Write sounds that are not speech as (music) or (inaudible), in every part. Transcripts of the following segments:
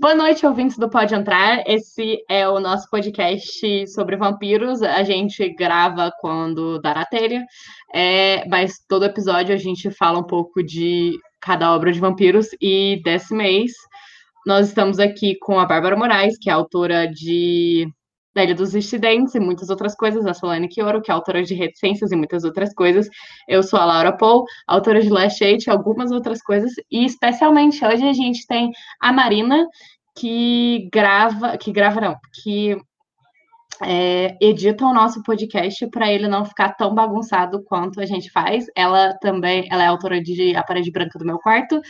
Boa noite, ouvintes do Pode Entrar. Esse é o nosso podcast sobre vampiros. A gente grava quando dá na telha, é, mas todo episódio a gente fala um pouco de cada obra de vampiros. E desse mês, nós estamos aqui com a Bárbara Moraes, que é autora de Ilha dos Incidentes e muitas outras coisas, a Solane Kioro, que é autora de Reticências e muitas outras coisas. Eu sou a Laura Paul, autora de Last Eight algumas outras coisas. E especialmente hoje a gente tem a Marina, que grava, que grava não, que é, edita o nosso podcast para ele não ficar tão bagunçado quanto a gente faz. Ela também, ela é autora de A Parede Branca do Meu Quarto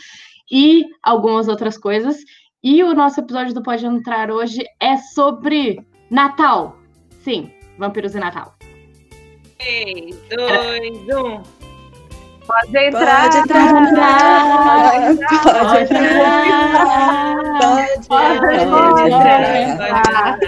e algumas outras coisas. E o nosso episódio do Pode Entrar hoje é sobre Natal. Sim, vampiros e Natal. 3, 2, 1. Pode entrar. Pode entrar. Pode entrar. Pode entrar. Pode entrar.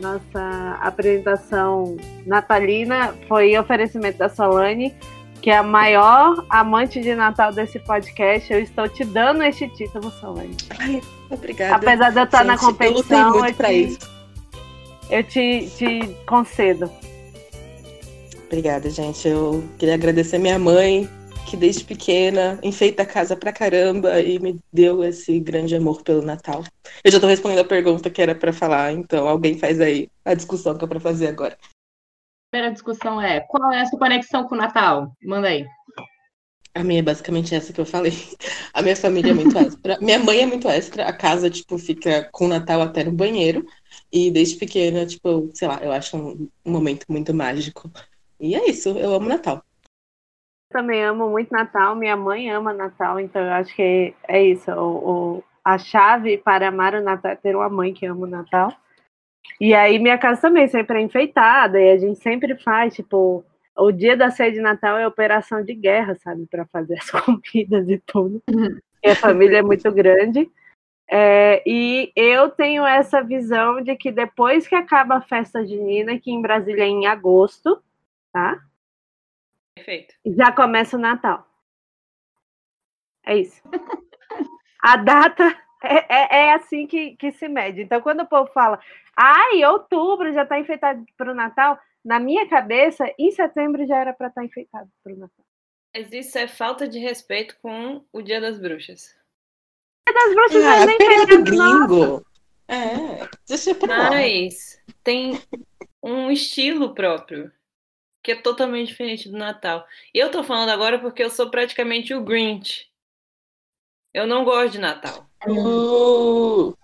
Nossa apresentação natalina foi oferecimento da Solane, que é a maior amante de Natal desse podcast. Eu estou te dando este título, Solane. Ai, obrigada. Apesar de eu estar Gente, na competição, eu eu te, isso. eu te, te concedo. Obrigada, gente. Eu queria agradecer minha mãe, que desde pequena enfeita a casa pra caramba e me deu esse grande amor pelo Natal. Eu já tô respondendo a pergunta que era pra falar, então alguém faz aí a discussão que é pra fazer agora. A primeira discussão é: qual é a sua conexão com o Natal? Manda aí. A minha é basicamente essa que eu falei. (laughs) A minha família é muito extra. Minha mãe é muito extra. A casa, tipo, fica com o Natal até no banheiro. E desde pequena, tipo, sei lá, eu acho um, um momento muito mágico. E é isso, eu amo Natal. Também amo muito Natal, minha mãe ama Natal, então eu acho que é isso. O, o- a chave para amar o Natal é ter uma mãe que ama o Natal. E aí minha casa também sempre é enfeitada, e a gente sempre faz, tipo, o dia da ceia de Natal é operação de guerra, sabe, para fazer as (laughs) comidas e tudo. E a família é muito grande. É, e eu tenho essa visão de que depois que acaba a festa junina, que em Brasília é em agosto, tá? Perfeito. já começa o Natal. É isso. (laughs) A data é, é, é assim que, que se mede. Então, quando o povo fala, ai, outubro já está enfeitado para o Natal, na minha cabeça, em setembro já era para estar enfeitado para o Natal. Mas isso é falta de respeito com o Dia das Bruxas. Das bruxas Ah, é nem feriado feriado nosso. gringo. É, deixa pra lá. Mas tem um estilo próprio, que é totalmente diferente do Natal. E eu tô falando agora porque eu sou praticamente o Grinch. Eu não gosto de Natal. Uh,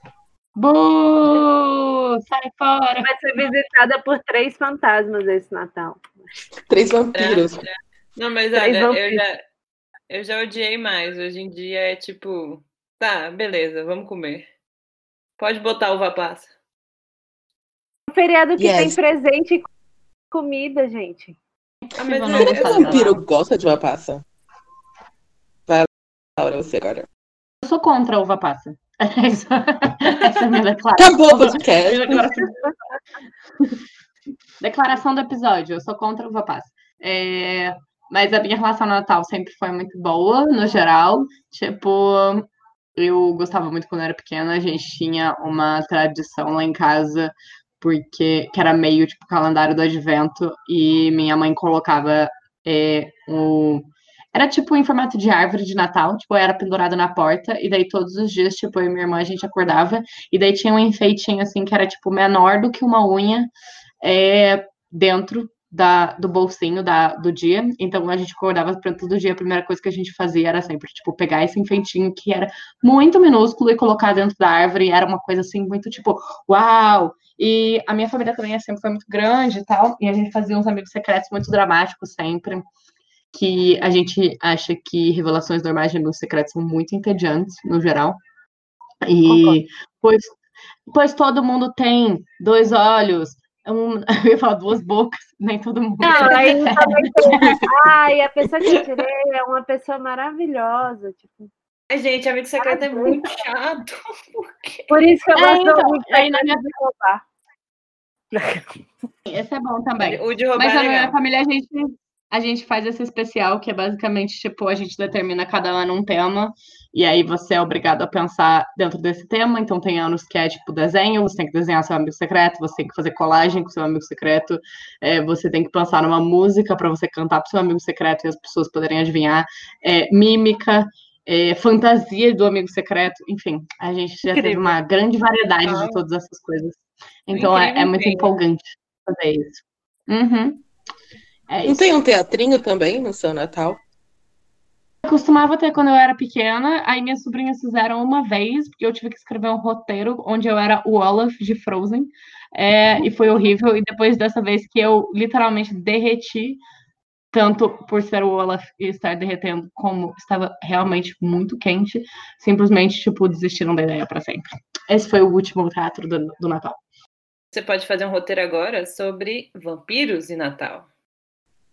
Bu! Sai fora! Vai ser visitada por três fantasmas esse Natal. três vampiros. Não, mas Três olha, eu vampiros. já, eu já odiei mais. Hoje em dia é tipo, tá, beleza, vamos comer. Pode botar uva passa. Um feriado que Yes. tem presente e comida, gente. Ah, mas Eu não eu- eu- vampiro gosta de uma passa. Vai, Laura, você agora. Eu sou contra a uva passa. (laughs) Essa, essa é a minha declaração. Acabou o podcast. Declaração- do episódio, eu sou contra a uva passa. É, mas a minha relação no Natal sempre foi muito boa, no geral. Tipo, eu gostava muito quando eu era pequena, a gente tinha uma tradição lá em casa, porque que era meio tipo calendário do advento, e minha mãe colocava é, o. Era tipo em formato de árvore de Natal, tipo, era pendurado na porta, e daí todos os dias, tipo, eu e minha irmã a gente acordava, e daí tinha um enfeitinho assim que era tipo menor do que uma unha é, dentro da, do bolsinho da, do dia. Então a gente acordava para todo dia, a primeira coisa que a gente fazia era sempre, tipo, pegar esse enfeitinho que era muito minúsculo e colocar dentro da árvore. Era uma coisa assim, muito tipo, uau! E a minha família também sempre foi muito grande e tal, e a gente fazia uns amigos secretos muito dramáticos sempre. Que a gente acha que revelações normais de amigos secretos são muito entediantes, no geral. E pois, pois todo mundo tem dois olhos, um, (laughs) eu ia falar duas bocas, nem todo mundo. Não, aí também tem. Ai, a pessoa que eu tirei é uma pessoa maravilhosa. Tipo. Ai, gente, amigo secreto é muito chato. (laughs) Por quê? Por isso que eu É, gosto então, aí na minha- de roubar. Esse é bom também. O de roubar Mas é a minha família, a gente, a gente faz esse especial, que é basicamente, tipo, a gente determina cada ano um tema, e aí você é obrigado a pensar dentro desse tema. Então, tem anos que é, tipo, desenho, você tem que desenhar seu amigo secreto, você tem que fazer colagem com seu amigo secreto, é, você tem que pensar numa música para você cantar pro seu amigo secreto e as pessoas poderem adivinhar, é, mímica, é, fantasia do amigo secreto, enfim, a gente já teve Incrível. uma grande variedade Ah. de todas essas coisas. Então, é, é muito empolgante fazer isso. Uhum. É Não isso. tem um teatrinho também no seu Natal? Eu costumava ter quando eu era pequena, aí minhas sobrinhas fizeram uma vez, porque eu tive que escrever um roteiro onde eu era o Olaf de Frozen, é, e foi horrível. E depois dessa vez que eu literalmente derreti, tanto por ser o Olaf e estar derretendo, como estava realmente muito quente, simplesmente, tipo, desistiram da ideia para sempre. Esse foi o último teatro do, do Natal. Você pode fazer um roteiro agora sobre vampiros e Natal.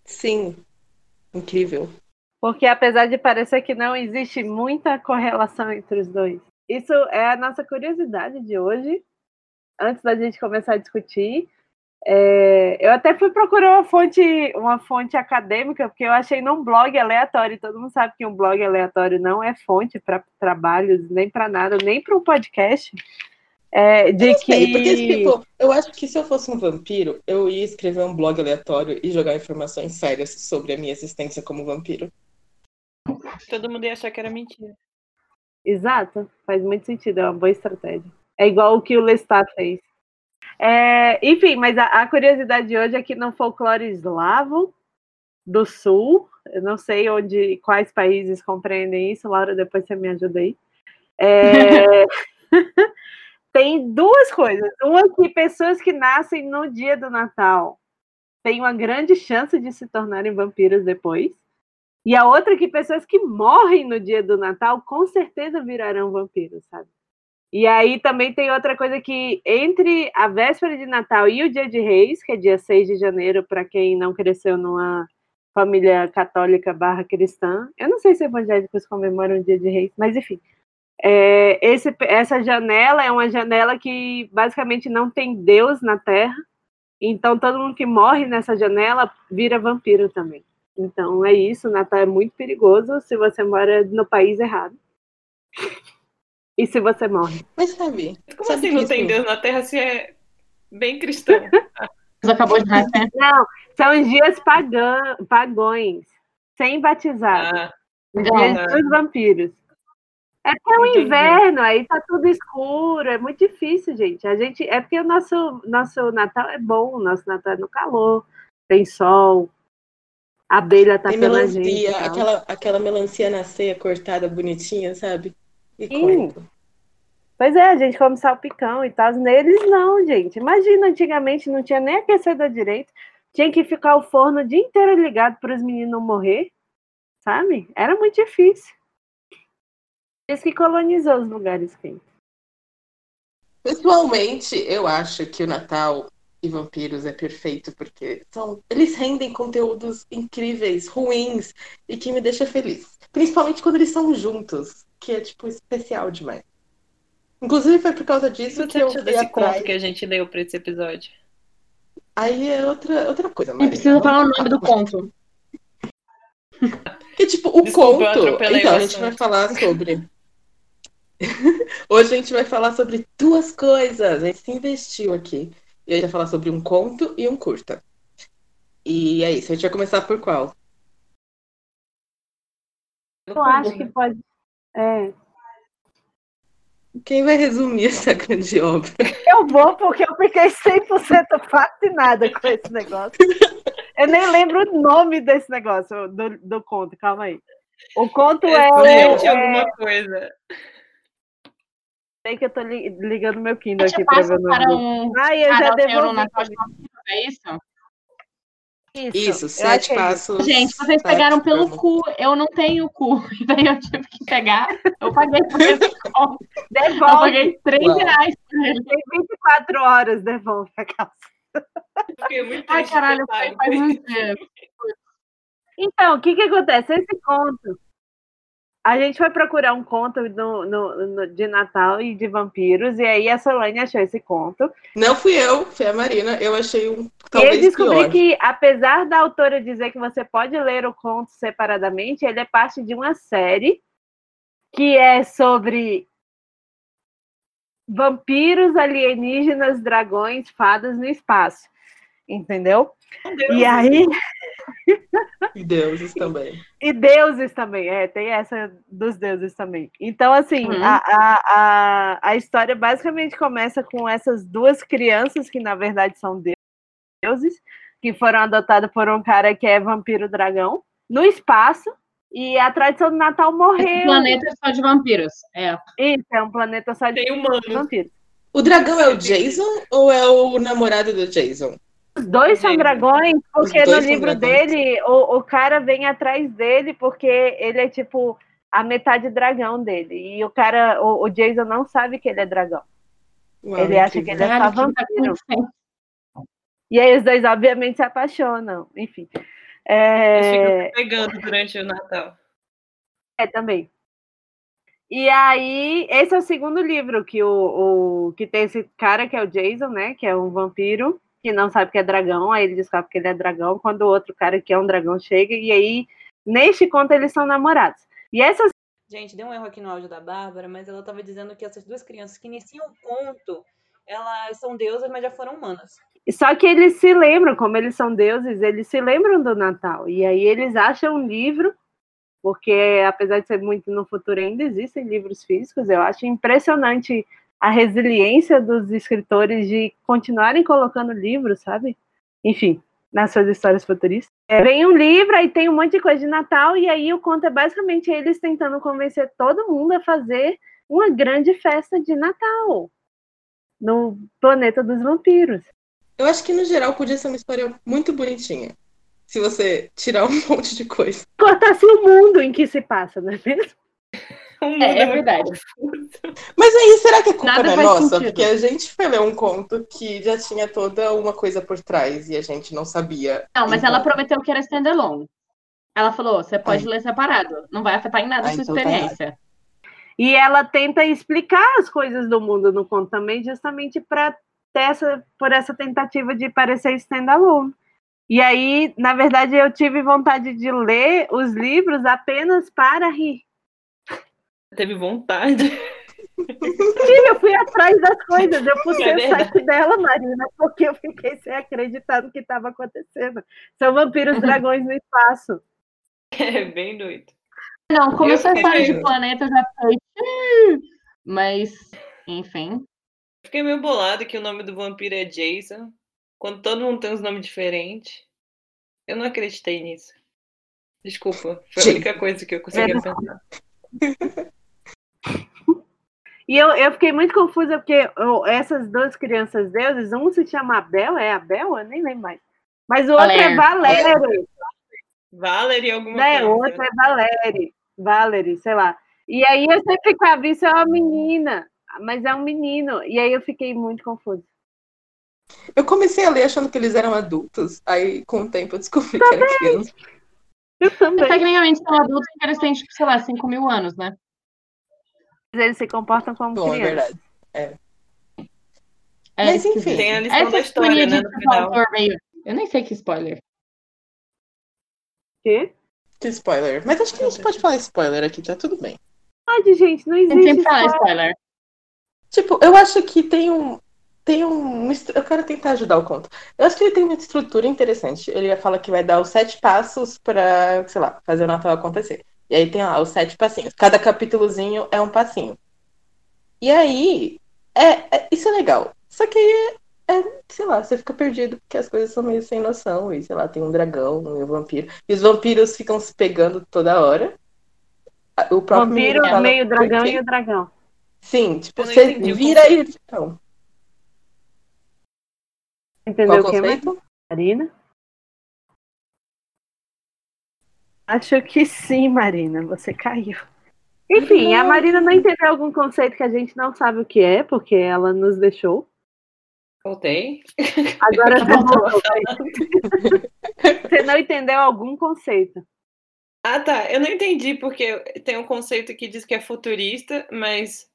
Sim. Incrível. Porque apesar de parecer que não existe muita correlação entre os dois. Isso é a nossa curiosidade de hoje. Antes da gente começar a discutir, é, eu até fui procurar uma fonte, uma fonte acadêmica, porque eu achei num blog aleatório. Todo mundo sabe que um blog aleatório não é fonte para trabalhos, nem para nada, nem para um podcast. É, de Não sei, porque, que tipo, eu acho que se eu fosse um vampiro, eu ia escrever um blog aleatório e jogar informações sérias sobre a minha existência como vampiro. Todo mundo ia achar que era mentira. Exato, faz muito sentido, é uma boa estratégia. É igual o que o Lestat fez. É, enfim, mas a, a curiosidade de hoje é que no folclore eslavo do sul, eu não sei onde, quais países compreendem isso, Laura, depois você me ajuda aí. É, (laughs) tem duas coisas. Uma que pessoas que nascem no dia do Natal têm uma grande chance de se tornarem vampiros depois. E a outra é que pessoas que morrem no dia do Natal com certeza virarão vampiros, sabe? E aí também tem outra coisa que entre a véspera de Natal e o dia de Reis, que é dia 6 de janeiro, para quem não cresceu numa família católica barra cristã, eu não sei se evangélicos comemoram o dia de Reis, mas enfim. É, esse, essa janela é uma janela que basicamente não tem Deus na Terra, então todo mundo que morre nessa janela vira vampiro também. Então é isso, Natal é muito perigoso se você mora no país errado. E se você morre. Mas sabe? Como sabe assim que não tem Deus na Terra se é bem cristão? (laughs) Você acabou de nascer. Não, são dias pagã, pagões, sem batizado. Ah, dias ah. dos vampiros. É porque é o inverno, aí tá tudo escuro, é muito difícil, gente. A gente é porque o nosso, nosso Natal é bom, o nosso Natal é no calor, tem sol, a abelha tá Tem pela gente. melancia, e tal. aquela, aquela melancia na ceia cortada bonitinha, sabe? E Sim. Pois é, a gente come salpicão e tal. Neles não, gente. Imagina, antigamente não tinha nem aquecedor direito. Tinha que ficar o forno o dia inteiro ligado para os meninos não morrer, sabe? Era muito difícil. Isso que colonizou os lugares quentes. Pessoalmente, eu acho que o Natal e vampiros é perfeito porque são, eles rendem conteúdos incríveis, ruins e que me deixa feliz. Principalmente quando eles são juntos, que é tipo especial demais. Inclusive foi por causa que disso que eu fui desse atrás. conto que a gente leu para esse episódio? Aí é outra, outra coisa, Não precisa falar o nome do conto. Porque, (laughs) tipo, o Desculpa, conto. Então, a gente vai falar sobre. (laughs) Hoje a gente vai falar sobre duas coisas. A gente se investiu aqui. E a gente vai falar sobre um conto e um curta. E é isso. A gente vai começar por qual? Eu acho que pode. É. Quem vai resumir (laughs) essa grande obra? Eu vou porque eu fiquei 100% fascinada com esse negócio. Eu nem lembro o nome desse negócio, do, do conto, calma aí. O conto é, o. Excelente É, alguma coisa. sei que eu tô li- ligando meu Kindle aqui pra ver o para nome. um Ai, eu já devolvi. É isso? Isso, eu sete isso. passos. Gente, vocês para pegaram a pelo cama. cu, eu não tenho cu, (laughs) e daí eu tive que pegar, eu paguei por esse conto, (laughs) eu Devolve. paguei 3 Uau. reais por ele. Tem 24 horas, devolve a calça. Fiquei muito Ai, caralho, foi faz uns dias. Então, o que que acontece? Esse conto, a gente foi procurar um conto no, no, no- de Natal e de vampiros, e aí a Solane achou esse conto. Não fui eu, foi a Marina. Eu achei um e eu talvez descobri pior. que, apesar da autora dizer que você pode ler o conto separadamente, ele é parte de uma série que é sobre vampiros, alienígenas, dragões, fadas no espaço. Entendeu? E aí. E deuses também. E deuses também, é, tem essa dos deuses também. Então, assim, Uhum. a, a, a, a história basicamente começa com essas duas crianças, que na verdade são deuses, que foram adotadas por um cara que é vampiro dragão, no espaço, e a tradição do Natal Esse morreu. planeta é só de vampiros. É. Isso, é um planeta só de Tem humano. vampiros. O dragão é o Jason ou é o namorado do Jason? Os dois são dragões, porque no livro dele, o, o cara vem atrás dele, porque ele é tipo a metade dragão dele. E o cara, o, o Jason não sabe que ele é dragão. Uau, ele acha que ele é só vampiro. E aí os dois, obviamente, se apaixonam. Enfim. Eles É, ficam pegando durante o Natal. é também. E aí, esse é o segundo livro que o, o que tem esse cara que é o Jason, né? Que é um vampiro que não sabe que é dragão. Aí ele descobre que ele é dragão quando o outro cara que é um dragão chega. E aí, neste conto, eles são namorados. E essas Gente, deu um erro aqui no áudio da Bárbara, mas ela estava dizendo que essas duas crianças que iniciam o conto, elas são deusas, mas já foram humanas. Só que eles se lembram, como eles são deuses, eles se lembram do Natal. E aí eles acham um livro, porque apesar de ser muito no futuro, ainda existem livros físicos. Eu acho impressionante a resiliência dos escritores de continuarem colocando livros, sabe? Enfim, nas suas histórias futuristas. É, vem um livro, aí tem um monte de coisa de Natal, e aí o conto é basicamente eles tentando convencer todo mundo a fazer uma grande festa de Natal no planeta dos vampiros. Eu acho que no geral podia ser uma história muito bonitinha. Se você tirar um (laughs) monte de coisa. cortasse o mundo em que se passa, não é mesmo? (laughs) É, é verdade. Mas aí, será que a culpa Nada não é nossa? sentido. Porque a gente foi ler um conto que já tinha toda uma coisa por trás e a gente não sabia. Não, mas Então, ela prometeu que era standalone. Ela falou: você pode ler separado. Não vai afetar em nada a Ah, sua então tá experiência. E ela tenta explicar as coisas do mundo no conto também, justamente para ter essa, por essa tentativa de parecer standalone. E aí, na verdade, eu tive vontade de ler os livros apenas para rir. Teve vontade. Tive, eu fui atrás das coisas, eu puxei É o verdade. site dela, Marina, porque eu fiquei sem acreditar no que estava acontecendo. São vampiros dragões no espaço. (laughs) É bem doido. Não, começou a Eu história fiquei- de planeta, já fiquei. "Hum", Mas, enfim. Fiquei meio bolado que o nome do vampiro é Jason, quando todo mundo tem uns nomes diferentes. Eu não acreditei nisso. Desculpa, foi a única coisa que eu conseguia Verdade. pensar. (laughs) E eu, eu fiquei muito confusa porque eu- essas duas crianças deuses, um se chama Abel, é Abel? Eu nem lembro mais. Mas o outro é Valério, Valerie alguma né? O coisa. outro é Valério, Valerie, sei lá. E aí eu sempre ficava, isso é uma menina, mas é um menino. E aí eu fiquei muito confusa. Eu comecei a ler achando que eles eram adultos. Aí, com o tempo, eu descobri que era criança. Eu também. tecnicamente são adultos porque eles têm, tipo, sei lá, 5 mil anos, né? Eles se comportam como Bom, é crianças. verdade. É Mas, esquisito. enfim. Tem a lição Essa da história, né, no final. meio. Eu nem sei que spoiler. Quê? Que spoiler. Mas acho que a gente pode falar spoiler aqui, tá tudo bem. Pode, gente, não existe sempre fala spoiler. spoiler. Tipo, eu acho que tem um. Tem um. Eu quero tentar ajudar o conto. Eu acho que ele tem uma estrutura interessante. Ele fala que vai dar os sete passos pra, sei lá, fazer o Natal acontecer. E aí tem lá os sete passinhos. Cada capítulozinho é um passinho. E aí, é, é- isso é legal. Só que aí, é, sei lá, você fica perdido porque as coisas são meio sem noção. E sei lá, tem um dragão, um vampiro. E os vampiros ficam se pegando toda hora. O próprio Vampiro, fala, meio dragão e o dragão. Sim, tipo, você entendi vira e. Então, Entendeu qual o que, conceito? Marina? Acho que sim, Marina. Você caiu. Enfim, a Marina não entendeu algum conceito que a gente não sabe o que é, porque ela nos deixou. Voltei. Agora (laughs) você voltou. Você não entendeu algum conceito. Ah, tá. Eu não entendi porque tem um conceito que diz que é futurista, mas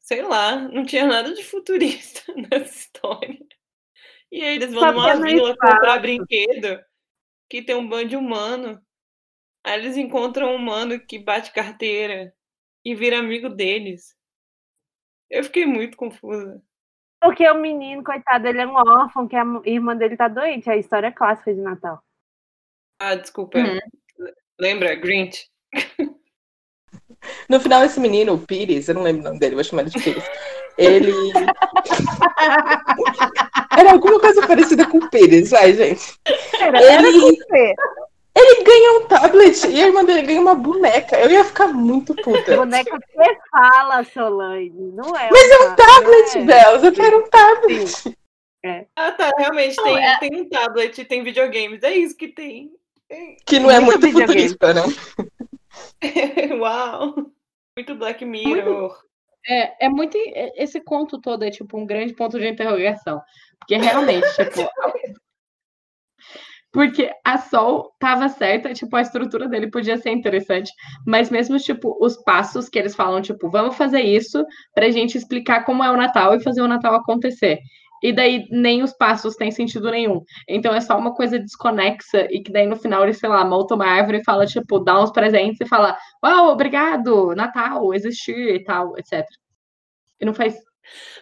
sei lá, não tinha nada de futurista (laughs) nessa história. E aí eles vão Só numa vila comprar brinquedo que tem um bando de humano. Aí eles encontram um humano que bate carteira e vira amigo deles. Eu fiquei muito confusa. Porque o menino, coitado, ele é um órfão, que a irmã dele tá doente. É a história clássica de Natal. Ah, desculpa. Uhum. Lembra? Grinch. No final, esse menino, o Pires, eu não lembro o nome dele, vou chamar ele de Pires. Ele. (laughs) Era alguma coisa parecida com o Pires, vai, gente. Era, Ele- era com você. Ele ganha um tablet e a irmã dele ganha uma boneca. Eu ia ficar muito puta. Boneca que fala, Solange. Não é. Mas é um tablet, é. Belos. Eu quero um tablet. Sim. Ah, tá. Realmente Não, tem, é- tem um tablet, tem videogames. É isso que tem. Que não é Muito muito futurista, não. (laughs) Uau! Muito Black Mirror. É, é muito. Esse conto todo é tipo um grande ponto de interrogação. Porque realmente, (laughs) tipo. Porque a Sol tava certa, tipo, a estrutura dele podia ser interessante, mas mesmo, tipo, os passos que eles falam, tipo, vamos fazer isso pra gente explicar como é o Natal e fazer o Natal acontecer. E daí nem os passos têm sentido nenhum. Então é só uma coisa desconexa e que daí no final ele, sei lá, monta uma árvore e fala, tipo, dá uns presentes e fala, uau, obrigado, Natal, existir e tal, etc. E não faz.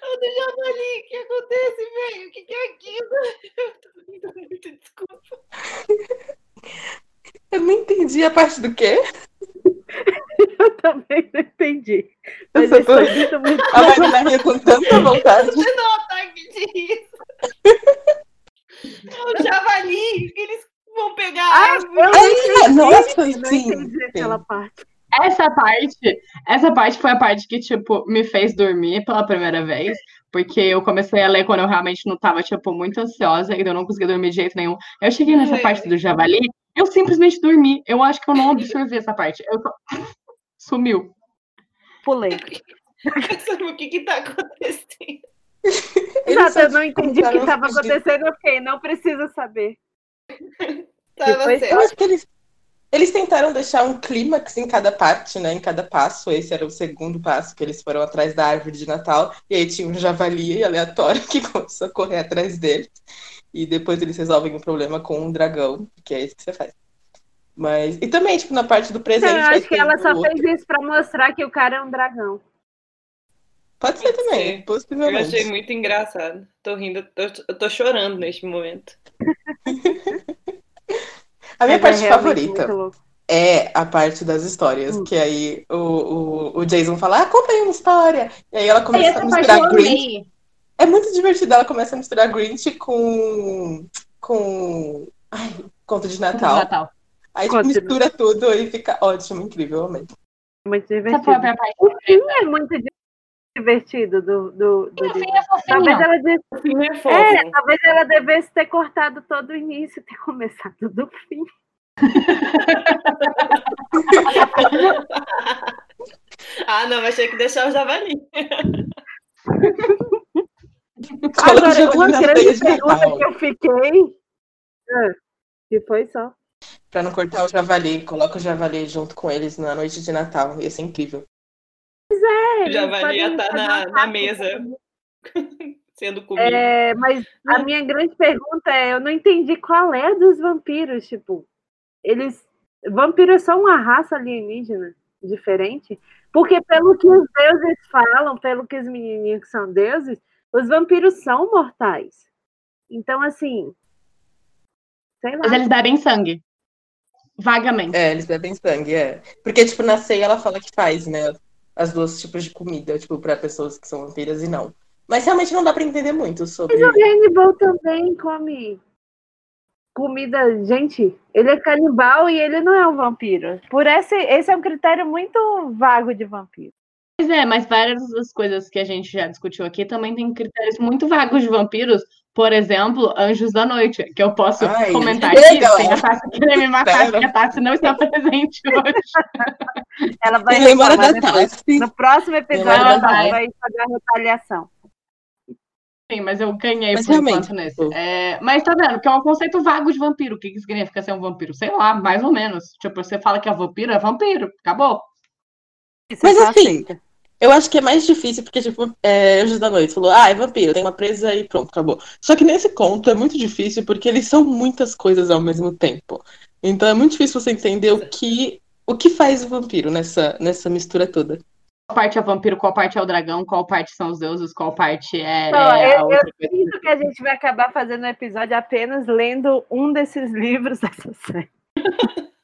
O do javali, o que acontece, velho? O que, que é aquilo? Eu tô muito, desculpa. Eu não entendi a parte do quê. Eu também não entendi. Eu Mas isso tô- muito, (laughs) A Marina ria com tanta vontade. Você não ataque de riso. É o javali, que eles vão pegar Ah, eu não entendi. Nossa, eu não sim, entendi sim. aquela parte. Essa parte, essa parte foi a parte que, tipo, me fez dormir pela primeira vez, porque eu comecei a ler quando eu realmente não tava, tipo, muito ansiosa e eu não conseguia dormir de jeito nenhum. Eu cheguei nessa parte do javali, eu simplesmente dormi. Eu acho que eu não absorvi essa parte. Eu só... (laughs) Sumiu. Pulei. O que que tá acontecendo? (laughs) Exato, eu não entendi o que estava acontecendo. Ok, não precisa saber. (laughs) Tava foi Eu acho que eles, eles tentaram deixar um clímax em cada parte, né? Em cada passo. Esse era o segundo passo, que eles foram atrás da árvore de Natal. E aí tinha um javali aleatório (laughs) que começou a correr atrás deles. E depois eles resolvem o problema com um dragão, que é isso que você faz. Mas. E também, tipo, na parte do presente. Não, eu acho que ela só outro. fez isso pra mostrar que o cara é um dragão. Pode ser também, ser. Eu possivelmente. achei muito engraçado. Tô rindo, tô, eu tô chorando neste momento. (laughs) A minha Mas parte é favorita é a parte das histórias, Hum. que aí o, o, o Jason fala, ah, conta aí uma história. E aí ela começa a essa misturar Grinch. É muito divertido, ela começa a misturar Grinch com. com. Ai, conto de Natal. Natal. Aí tipo, Conto de mistura tudo e fica ótimo, incrível, amei. Muito Essa foi a divertido. minha parte O filme favorita. é muito divertido do, do, do E é Talvez ela, de- O filme é fofo. é, talvez ela devesse ter cortado todo o início e ter começado do fim. (laughs) ah, não, mas tinha que deixar o javali. Agora, uma grande pergunta que eu fiquei. Ah, que foi só. Pra não cortar o javali, coloca o javali junto com eles na noite de Natal. Ia ser incrível. É, O javali ia podem estar na, na mesa (laughs) sendo comido. É, mas a minha grande pergunta é, eu não entendi qual é dos vampiros, tipo, eles, vampiro é só uma raça alienígena diferente? Porque pelo que os deuses falam, pelo que os menininhos que são deuses, os vampiros são mortais. Então, assim, sei lá. Mas eles bebem sangue. Vagamente. É, eles bebem sangue, é. Porque, tipo, na ceia ela fala que faz, né? As duas tipos de comida, tipo, pra pessoas que são vampiras e não. Mas realmente não dá pra entender muito sobre. Mas o Hannibal também come comida. Gente, ele é canibal e ele não é um vampiro. Por esse, esse é um critério muito vago de vampiro. Pois é, mas várias das coisas que a gente já discutiu aqui também tem critérios muito vagos de vampiros. Por exemplo, Anjos da Noite, que eu posso Ai, comentar aqui sem Léo. a Tassi querer me (laughs) matar, porque a Tassi não está presente (laughs) hoje. Ela vai lembra reclamar da. Tassi. No próximo episódio, Ela vai. vai fazer a retaliação. Sim, mas eu ganhei Mas por enquanto nesse. tipo- É, mas tá vendo? Que é um conceito vago de vampiro. O que, que significa ser um vampiro? Sei lá, mais ou menos. Tipo, você fala que é vampiro, é vampiro. Acabou. Isso Mas é assim, aceita. Eu acho que é mais difícil, porque, tipo, é, Anjos da Noite falou, ah, é vampiro, tem uma presa e pronto, acabou. Só que nesse conto é muito difícil, porque eles são muitas coisas ao mesmo tempo. Então é muito difícil você entender o que, o que faz o vampiro nessa, nessa mistura toda. Qual parte é vampiro, qual parte é o dragão, qual parte são os deuses, qual parte é, Não, é a eu- outra coisa. Sinto que a gente vai acabar fazendo um episódio apenas lendo um desses livros dessa série. (laughs)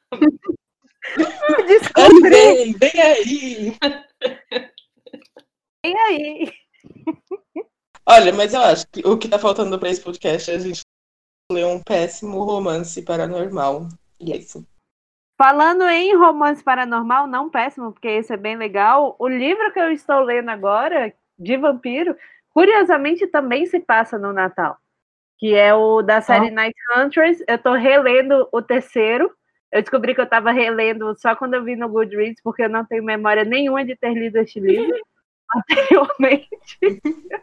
(laughs) Descobri vem, vem aí! Aí. Olha, mas eu acho que o que tá faltando pra esse podcast é a gente ler um péssimo romance paranormal. E é isso. Falando em romance paranormal, não péssimo, porque esse é bem legal. O livro que eu estou lendo agora, de vampiro, curiosamente também se passa no Natal. Que é o da série Night Hunters. Eu estou relendo o terceiro. Eu descobri que eu estava relendo só quando eu vi no Goodreads, porque eu não tenho memória nenhuma de ter lido este livro anteriormente. (laughs)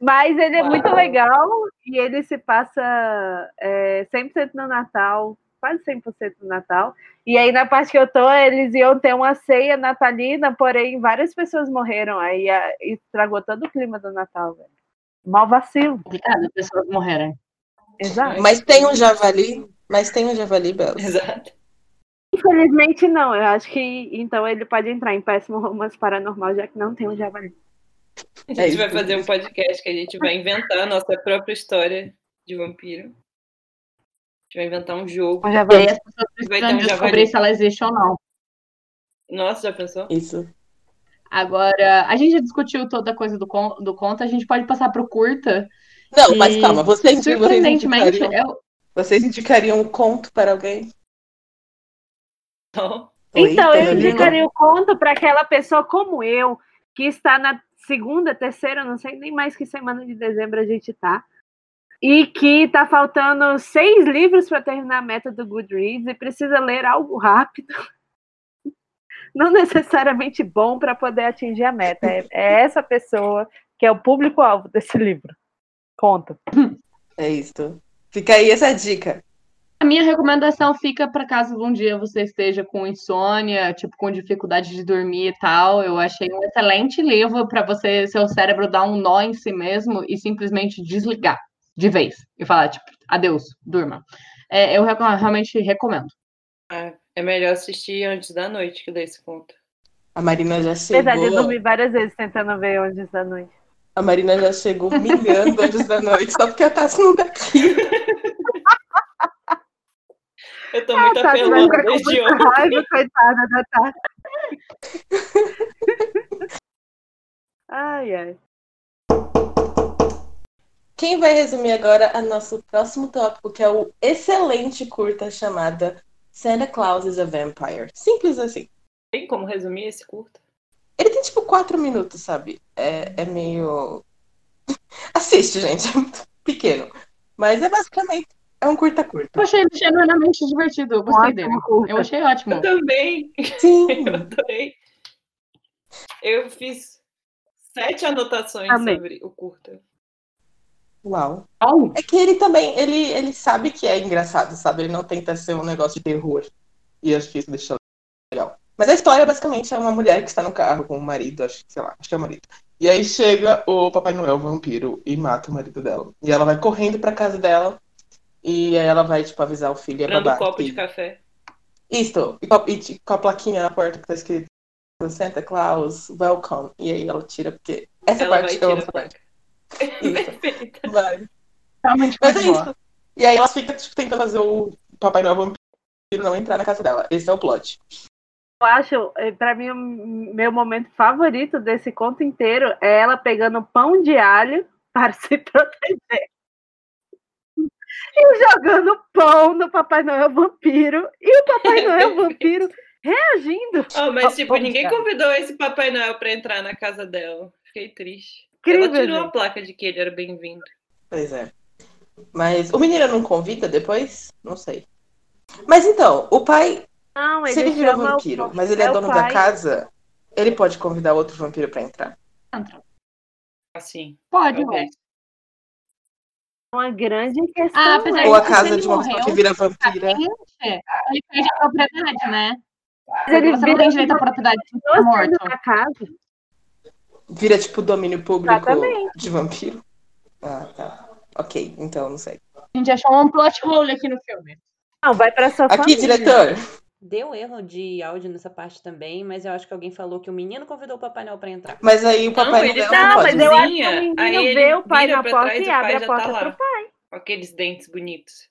Mas ele é muito Uau. legal e ele se passa é, 100% no Natal, quase 100% no Natal. E aí, na parte que eu tô, eles iam ter uma ceia natalina, porém, várias pessoas morreram. Aí a- estragou todo o clima do Natal, velho. Mal vacilo. Complicado, as pessoas morrerem. Exato. Mas tem um javali, mas tem um javali, Bela. Exato. Infelizmente, não. Eu acho que então ele pode entrar em péssimo romance paranormal, já que não tem um javali. A É gente isso. vai fazer um podcast que a gente vai inventar a nossa própria história de vampiro. A gente vai inventar um jogo. Um E javali. aí as pessoas Vai ter um descobrir javali. se ela existe ou não. Nossa, já pensou? Isso. Agora, a gente já discutiu toda a coisa do, con do conto, a gente pode passar pro curta. Não, E, mas calma, vocês, vocês, Surpreendentemente, indicariam, eu, vocês indicariam um conto para alguém? Então, Oi, eu indicaria o conto para aquela pessoa como eu, que está na segunda, terceira, não sei nem mais que semana de dezembro a gente tá, e que está faltando seis livros para terminar a meta do Goodreads e precisa ler algo rápido. (laughs) Não necessariamente bom para poder atingir a meta. É, é essa pessoa que é o público-alvo desse livro. Conta. É isso. Fica aí essa dica. A minha recomendação fica para caso um dia você esteja com insônia, tipo, com dificuldade de dormir e tal. Eu achei um excelente livro para você, seu cérebro dar um nó em si mesmo e simplesmente desligar de vez e falar, tipo, adeus, durma. É, eu realmente recomendo. Ah, é melhor assistir antes da noite que ler esse conto. A Marina já chegou. Verdade, eu dormi várias vezes tentando ver onde da noite. A Marina já chegou humilhando antes da noite, só porque a Tassi não tá aqui. Eu tô muito Tá, você vai apelona ficar com desde ontem. raiva, coitada da Tati. (laughs) Ai, ai. Quem vai resumir agora a nosso próximo tópico, que é o excelente curta chamada Santa Claus is a Vampire. Simples assim. Tem como resumir esse curto? Ele tem tipo quatro minutos, sabe? É, é meio. (laughs) Assiste, gente. É muito pequeno. Mas é basicamente. É um curta-curta. Eu achei ele genuinamente divertido, eu gostei dele. Eu achei ótimo. Eu também. Sim. (laughs) Eu adorei. Eu fiz sete anotações Amei. sobre o curta. Uau. Bom, É que ele também, ele, ele sabe que é engraçado, sabe? Ele não tenta ser um negócio de terror. E acho que isso deixa legal. Mas a história basicamente é uma mulher que está no carro com o marido, acho que, sei lá, acho que é o marido. E aí chega o Papai Noel vampiro e mata o marido dela. E ela vai correndo pra casa dela. E aí ela vai, tipo, avisar o filho e a Dando babá. um copo que- de café. Isso, e com, a, e t- com a plaquinha na porta que tá escrito Santa Claus, welcome. E aí ela tira, porque essa Ela parte, eu amo essa parte. (laughs) Perfeita. Vai. realmente Mas é boa. isso. E aí elas ficam tipo, tentando fazer o Papai Noel vampiro não entrar na casa dela. Esse é o plot. Eu acho, eh, pra mim, o meu momento favorito desse conto inteiro é ela pegando pão de alho (laughs) para se proteger. Jogando pão no Papai Noel vampiro. E o Papai (laughs) Noel vampiro reagindo. Oh, mas, tipo, Vamos, ninguém cara. convidou esse Papai Noel pra entrar na casa dela. Fiquei triste. Incrível, Ela tirou gente. a placa de que ele era bem-vindo. Pois é. Mas o menino não convida depois? Não sei. Mas então, o pai, Não, se ele virou chama o- vampiro, mas ele é, o dono pai. da casa, ele pode convidar outro vampiro pra entrar. Assim. Pode. Uma grande questão. Ah, apesar é. Ou a casa de uma pessoa morreu, que vira vampira. Gente, ele perde a propriedade, né? Mas ele você não vira tem direito à propriedade se continua for morto. casa. Vira tipo domínio público Exatamente. de vampiro. Ah, tá. Ok, então não sei. A gente achou um plot hole aqui no filme. Não, vai pra sua Aqui, família. diretor. Deu erro de áudio nessa parte também, mas eu acho que alguém falou que o menino convidou o Papai Noel pra entrar. Mas aí o Papai Noel tá não Não, pode. mas eu acho que o menino aí ele vê o pai na porta trás e abre a já porta tá lá. pro pai. Com aqueles dentes bonitos.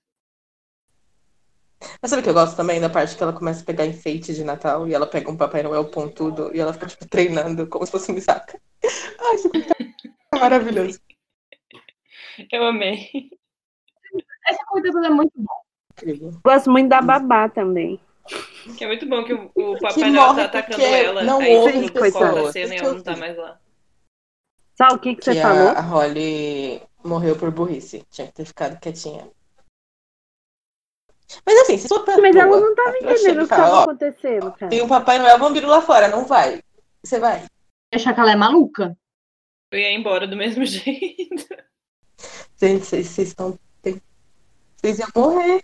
Mas sabe o que eu gosto também da parte que ela começa a pegar enfeite de Natal e ela pega um Papai Noel pontudo e ela fica tipo treinando como se fosse um Misaka. (laughs) Ai, isso (laughs) é maravilhoso. Eu amei. Essa coisa é muito bom. Incrível. Gosto muito da babá também. Que é muito bom que o, o Que Papai Noel morre tá atacando porque ela. não aí ouve tipo, pessoas. corta a cena e ela eu não tá mais lá. Sabe o que, que Que você falou? a, Holly morreu por burrice. Tinha que ter ficado quietinha. Mas assim, se for pra Mas ela não tava pessoa chega entendendo o que fala, tava ó, acontecendo, cara. tem um Papai Noel vampiro lá fora, não vai. Você vai. Achar que ela é maluca. Eu ia embora do mesmo (laughs) jeito. Gente, vocês estão. Vocês iam morrer.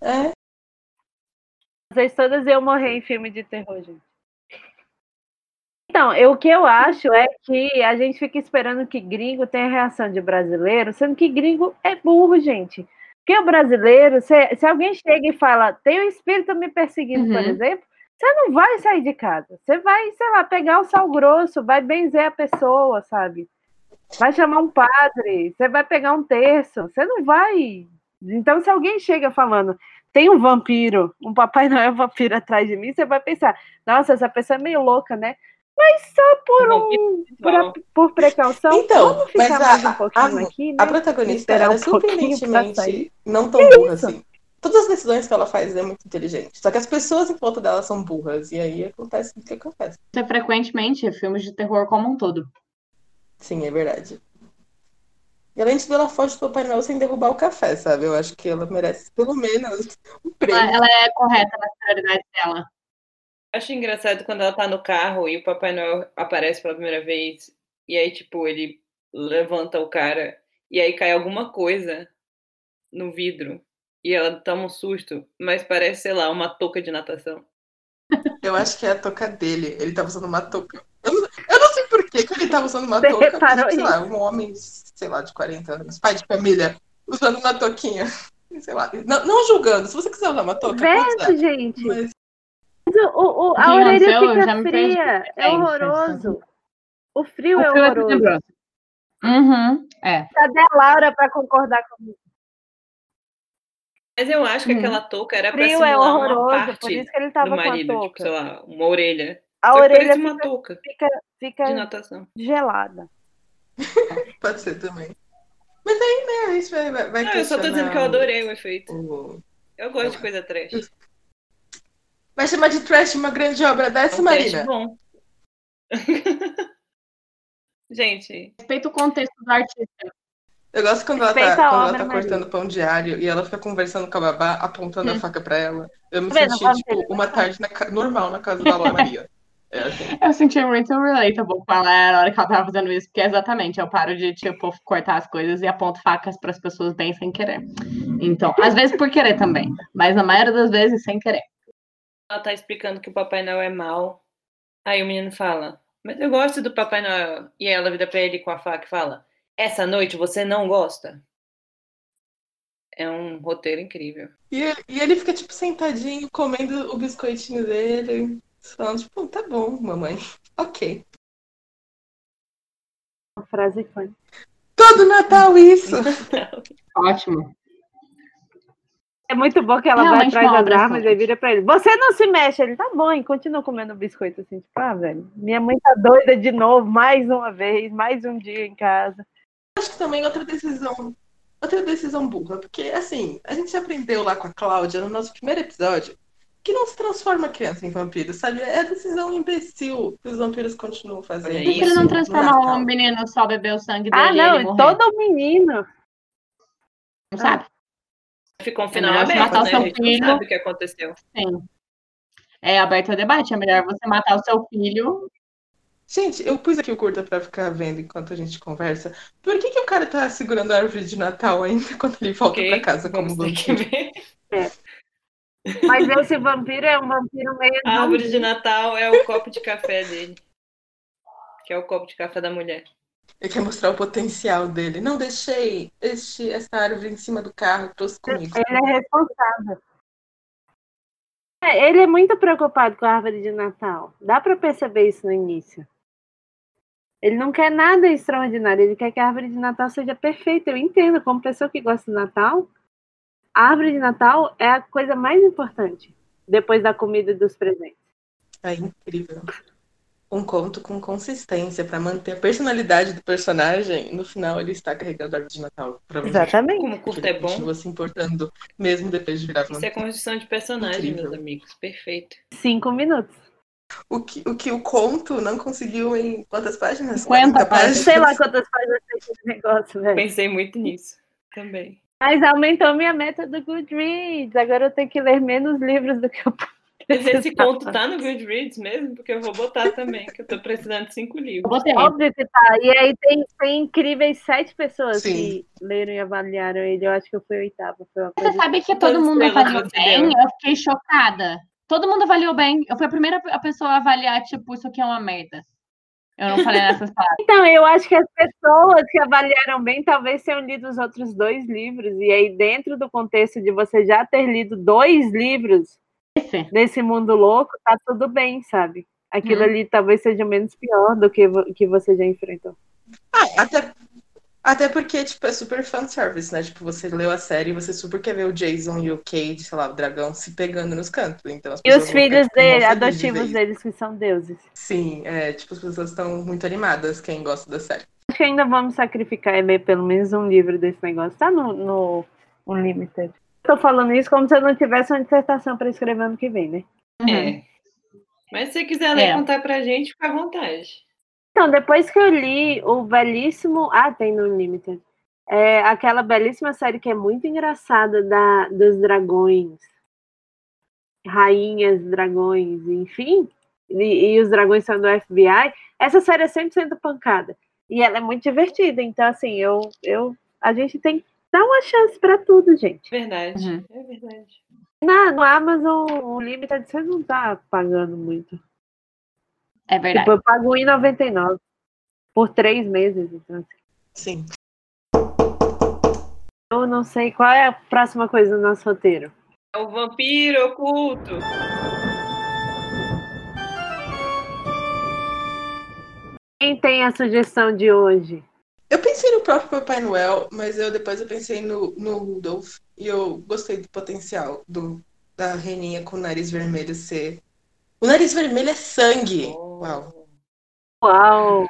É. Vocês todas iam morrer em filme de terror, gente. Então, eu, o que eu acho é que a gente fica esperando que gringo tenha reação de brasileiro, sendo que gringo é burro, gente. Porque o brasileiro, se, se alguém chega e fala, tem um espírito me perseguindo, por Uhum. exemplo, você não vai sair de casa. Você vai, sei lá, pegar o sal grosso, vai benzer a pessoa, sabe? Vai chamar um padre, você vai pegar um terço, você não vai. Então, se alguém chega falando, tem um vampiro, um Papai Noel vampiro atrás de mim, você vai pensar, nossa, essa pessoa é meio louca, né? Mas só por um, por, a- por precaução, Então, vamos ficar mas mais a- um pouquinho a- aqui, né? A protagonista ela é um sair. surpreendentemente não tão Que burra isso? assim. Todas as decisões que ela faz é muito inteligente. Só que as pessoas em volta dela são burras. E aí acontece o que acontece. Isso é frequentemente filmes de terror como um todo. Sim, é verdade. E além disso, ela foge do Papai Noel sem derrubar o café, sabe? Eu acho que ela merece pelo menos um prêmio. Ela, ela é correta nas prioridades dela. Acho engraçado quando ela tá no carro e o Papai Noel aparece pela primeira vez. E aí, tipo, ele levanta o cara e aí cai alguma coisa no vidro. E ela toma um susto, mas parece, sei lá, uma touca de natação. Eu acho que é a touca dele. Ele tava usando uma touca. Eu não, eu não sei por que, que ele tava usando uma Você touca. reparou sei lá, um homem, sei lá, de 40 anos, pai de família, usando uma touquinha. (laughs) Sei lá. Não, não julgando. Se você quiser usar uma touca, pode usar. Vento, gente. Mas O, o- O a que orelha fica fria. É Gente, horroroso. O frio O é frio é horroroso. Uhum, é. Cadê a Laura pra concordar comigo? Mas eu acho que Hum. aquela touca era frio é simular uma horroroso, por parte isso que ele do tava com a marido, tipo, touca. sei lá, uma orelha. A Só orelha fica, touca fica, de fica natação. gelada. (laughs) pode ser também. Mas aí, né, a gente vai, vai, Não, eu só tô dizendo que eu adorei o efeito. o- Eu gosto de coisa trash. Vai chamar de trash uma grande obra dessa, É um Marina? bom. (laughs) Gente, Respeita o contexto do artista. Eu gosto quando ela tá, Respeita a quando ela obra, tá Maria. cortando pão diário e ela fica conversando com a babá, apontando a Hum. faca pra ela. Eu me Tá senti, tipo, uma tarde na normal na casa da Laura Maria. É assim. Eu senti muito relatable com ela na hora que ela tava fazendo isso, porque exatamente, eu paro de, tipo, cortar as coisas e aponto facas pras pessoas bem sem querer. Então, às vezes por querer também, mas na maioria das vezes sem querer. ela tá explicando que o Papai Noel é mau. Aí o menino fala, mas eu gosto do Papai Noel. E aí ela vira pra ele com a faca e fala, essa noite você não gosta? É um roteiro incrível. E, ele- e ele fica, tipo, sentadinho, comendo o biscoitinho dele. Falando, tipo, tá bom, mamãe. (laughs) Ok. Uma frase icônica. Todo Natal isso! (laughs) Ótimo. É muito bom que ela vai atrás obra armas e vira pra ele. Você não se mexe. Ele tá bom, e continua comendo biscoito assim. Tipo, ah, velho, minha mãe tá doida de novo, mais uma vez, mais um dia em casa. Acho que também outra decisão. Outra decisão burra, porque assim, a gente aprendeu lá com a Cláudia no nosso primeiro episódio que não se transforma a criança em vampiro, sabe? É a decisão imbecil que os vampiros continuam fazendo. Por que ele não transforma um menino só beber o sangue dele Ah, não, e todo menino. Não sabe? Ficou um final melhor você aberto, matar o né? seu filho. sabe o que aconteceu. Sim. É aberto a debate. É melhor você matar o seu filho Gente, eu pus aqui o curta pra ficar vendo enquanto a gente conversa. Por que, que o cara tá segurando a árvore de Natal ainda (laughs) quando ele volta Ok, pra casa como vampiro? ver. Mas esse vampiro é um vampiro meio. A árvore de Natal é o copo de café dele. Que é o copo de café da mulher. Ele quer mostrar o potencial dele. Não deixei este, essa árvore em cima do carro, trouxe comigo. Ele é responsável. É, ele é muito preocupado com a árvore de Natal. Dá pra perceber isso no início. Ele não quer nada extraordinário, ele quer que a árvore de Natal seja perfeita. Eu entendo, como pessoa que gosta do Natal, a árvore de Natal é a coisa mais importante, depois da comida e dos presentes. É incrível. Um conto com consistência pra manter a personalidade do personagem. No final, ele está carregando a árvore de Natal. Exatamente. Como o curto é bom, continua se importando, mesmo depois de virar isso é construção de personagem, Incrível. meus amigos. Perfeito. Cinco minutos. O que, o que o conto não conseguiu em quantas páginas? 50 40 páginas. Sei lá quantas páginas tem esse negócio, velho. Pensei muito nisso também. Mas aumentou minha meta do Goodreads. Agora eu tenho que ler menos livros do que eu Mas esse conto tá no Goodreads mesmo? Porque eu vou botar também, que eu tô precisando de cinco livros. botei. Óbvio que tá. E aí tem, tem incríveis sete pessoas Sim. que leram e avaliaram ele. Eu acho que eu fui oitava. Foi uma Você sabe que Quantas todo mundo avaliou bem? Eu fiquei chocada. Todo mundo avaliou bem. Eu fui a primeira a pessoa a avaliar, tipo, isso aqui é uma merda. Eu não falei nessas (laughs) palavras. Então, eu acho que as pessoas que avaliaram bem talvez tenham lido os outros dois livros. E aí, dentro do contexto de você já ter lido dois livros Esse. desse mundo louco, tá tudo bem, sabe? Aquilo Hum. ali talvez seja menos pior do que vo- que você já enfrentou. Ah, até, até porque, tipo, é super fanservice, né? Tipo, você leu a série e você super quer ver o Jason e o Cade, sei lá, o dragão, se pegando nos cantos. Então, as E os filhos dele, de adotivos isso. deles, que são deuses. Sim, é, tipo, as pessoas estão muito animadas, quem gosta da série. Acho que ainda vamos sacrificar e ler pelo menos um livro desse negócio. Tá no, no Unlimited. Tô falando isso como se eu não tivesse uma dissertação para escrever ano que vem, né? Uhum. É. Mas se você quiser ler É. contar pra gente, fica à vontade. Então, depois que eu li o belíssimo. Ah, tem no Unlimited. É aquela belíssima série que é muito engraçada da, dos dragões. Rainhas, dragões, enfim. E, e os dragões são do FBI. Essa série é 100% pancada. E ela é muito divertida. Então, assim, eu, eu, a gente tem que dar uma chance para tudo, gente. Verdade. Uhum. É verdade. Na, no Amazon, o Limited você não tá pagando muito. É verdade. Tipo, eu pago R$1,99 por três meses. Então, assim. Sim. Eu não sei qual é a próxima coisa do nosso roteiro. É o vampiro oculto. Quem tem a sugestão de hoje? Eu pensei no próprio Papai Noel, mas eu depois eu pensei no, no Rudolph e eu gostei do potencial do, da reninha com o nariz vermelho ser. O nariz vermelho é sangue! Uau! Uau!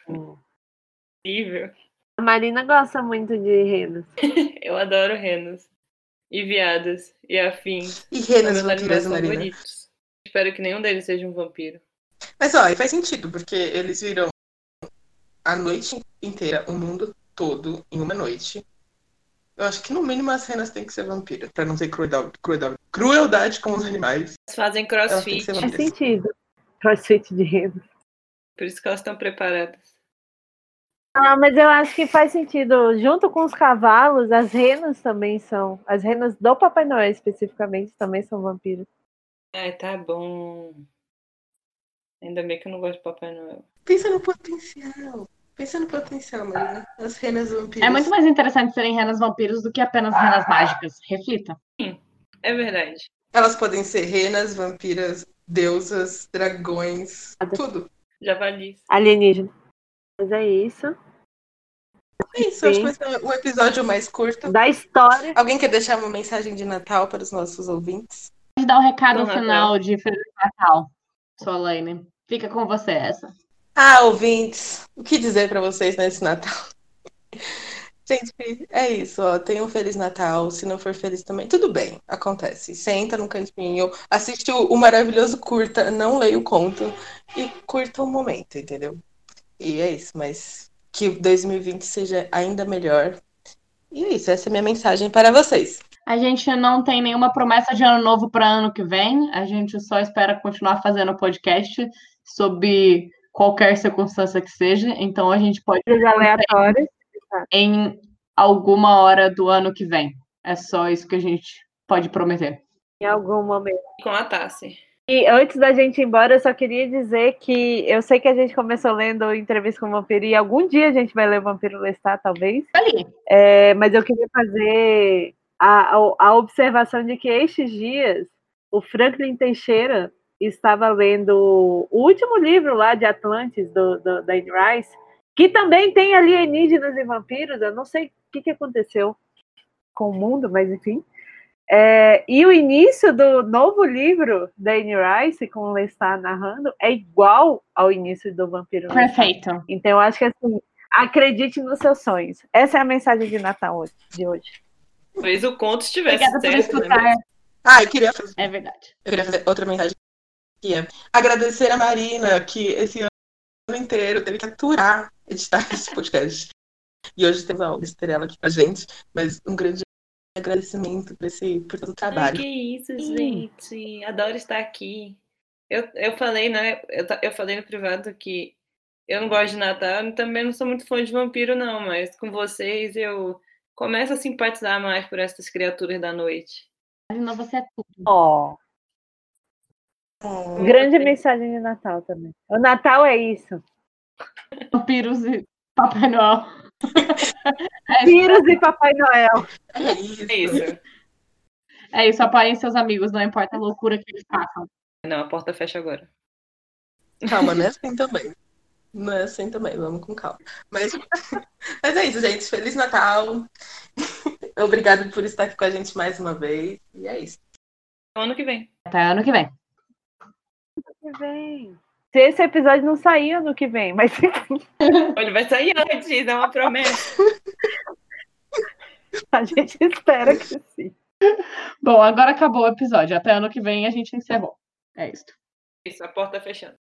Incrível. A Marina gosta muito de renos. (laughs) Eu adoro renos. E viadas. E afins. E renas animais vampiras, Marina. favoritos. Espero que nenhum deles seja um vampiro. Mas ó, faz sentido, porque eles viram a noite inteira, o mundo todo, em uma noite. Eu acho que no mínimo as renas têm que ser vampiras, pra não ter crueldade, crueldade, crueldade com os animais. Elas fazem crossfit. Faz sentido. Crossfit de renos. Por isso que elas estão preparadas. Ah, mas eu acho que faz sentido. Junto com os cavalos, as renas também são. As renas do Papai Noel, especificamente, também são vampiros. Ai, tá bom. Ainda bem que eu não gosto de Papai Noel. Pensa no potencial. Pensa no potencial, Marina. As renas vampiras. É muito mais interessante serem renas vampiros do que apenas renas mágicas. Reflita. É verdade. Elas podem ser renas, vampiras, deusas, dragões, tudo. Javalis. Alienígena. Mas é isso. É isso, acho que vai ser o episódio mais curto. Da história. Alguém quer deixar uma mensagem de Natal para os nossos ouvintes? Pode dar o recado Natal. final de Feliz Natal, Solane. Fica com você essa. Ah, ouvintes, o que dizer para vocês nesse Natal? (laughs) Gente, é isso, ó. Tenha um Feliz Natal. Se não for feliz também, tudo bem, acontece. Senta no cantinho, assiste o, o maravilhoso curta, não leia o conto e curta o momento, entendeu? E é isso, mas que 2020 seja ainda melhor. E é isso, essa é a minha mensagem para vocês. A gente não tem nenhuma promessa de ano novo para ano que vem. A gente só espera continuar fazendo podcast sob qualquer circunstância que seja, então a gente pode aleatórias. Em alguma hora do ano que vem. É só isso que a gente pode prometer. Em algum momento. Com a Tassi. E antes da gente ir embora, eu só queria dizer que eu sei que a gente começou lendo Entrevista com o Vampiro e algum dia a gente vai ler o Vampiro Lestat, talvez. Ali. É, mas eu queria fazer a, a, a observação de que estes dias o Franklin Teixeira estava lendo o último livro lá de Atlantis, do, do, da Anne Rice, que também tem alienígenas e vampiros. Eu não sei o que, que aconteceu com o mundo, mas enfim. É, e o início do novo livro da Anne Rice, com o Lestat narrando, é igual ao início do Vampiro. Perfeito. Então, eu acho que assim, acredite nos seus sonhos. Essa é a mensagem de Natal hoje- de hoje. Talvez o conto estivesse Obrigada por certo, né? escutar. Ah, eu queria fazer, É verdade. eu queria fazer outra mensagem agradecer a Marina, que esse ano inteiro teve que aturar editar (laughs) esse podcast. E hoje temos a honra de ter ela aqui com a gente, mas um grande agradecimento por, esse, por todo o Ai, trabalho. que isso, gente. Adoro estar aqui. Eu, eu falei, né? Eu, eu falei no privado que eu não gosto de Natal, eu também não sou muito fã de vampiro, não, mas com vocês eu começo a simpatizar mais por essas criaturas da noite. Marina, você é tudo. Ó, Grande mensagem de Natal também. O Natal é isso. Vampiros e Papai Noel. (laughs) é. Vírus e Papai Noel. é isso. É isso. é isso, apoiem seus amigos, não importa a loucura que eles façam. Não, a porta fecha agora. Calma, não é assim também. Não é assim também, vamos com calma. Mas, (laughs) mas é isso, gente. Feliz Natal. (laughs) Obrigada por estar aqui com a gente mais uma vez. E é isso. Ano que vem. Até ano que vem. Que vem. Se esse episódio não sair ano que vem, mas (laughs) Ele vai sair antes, é uma promessa. a gente espera que sim. Bom, agora acabou o episódio. Até ano que vem a gente encerrou. É isso. Isso, a porta fechando.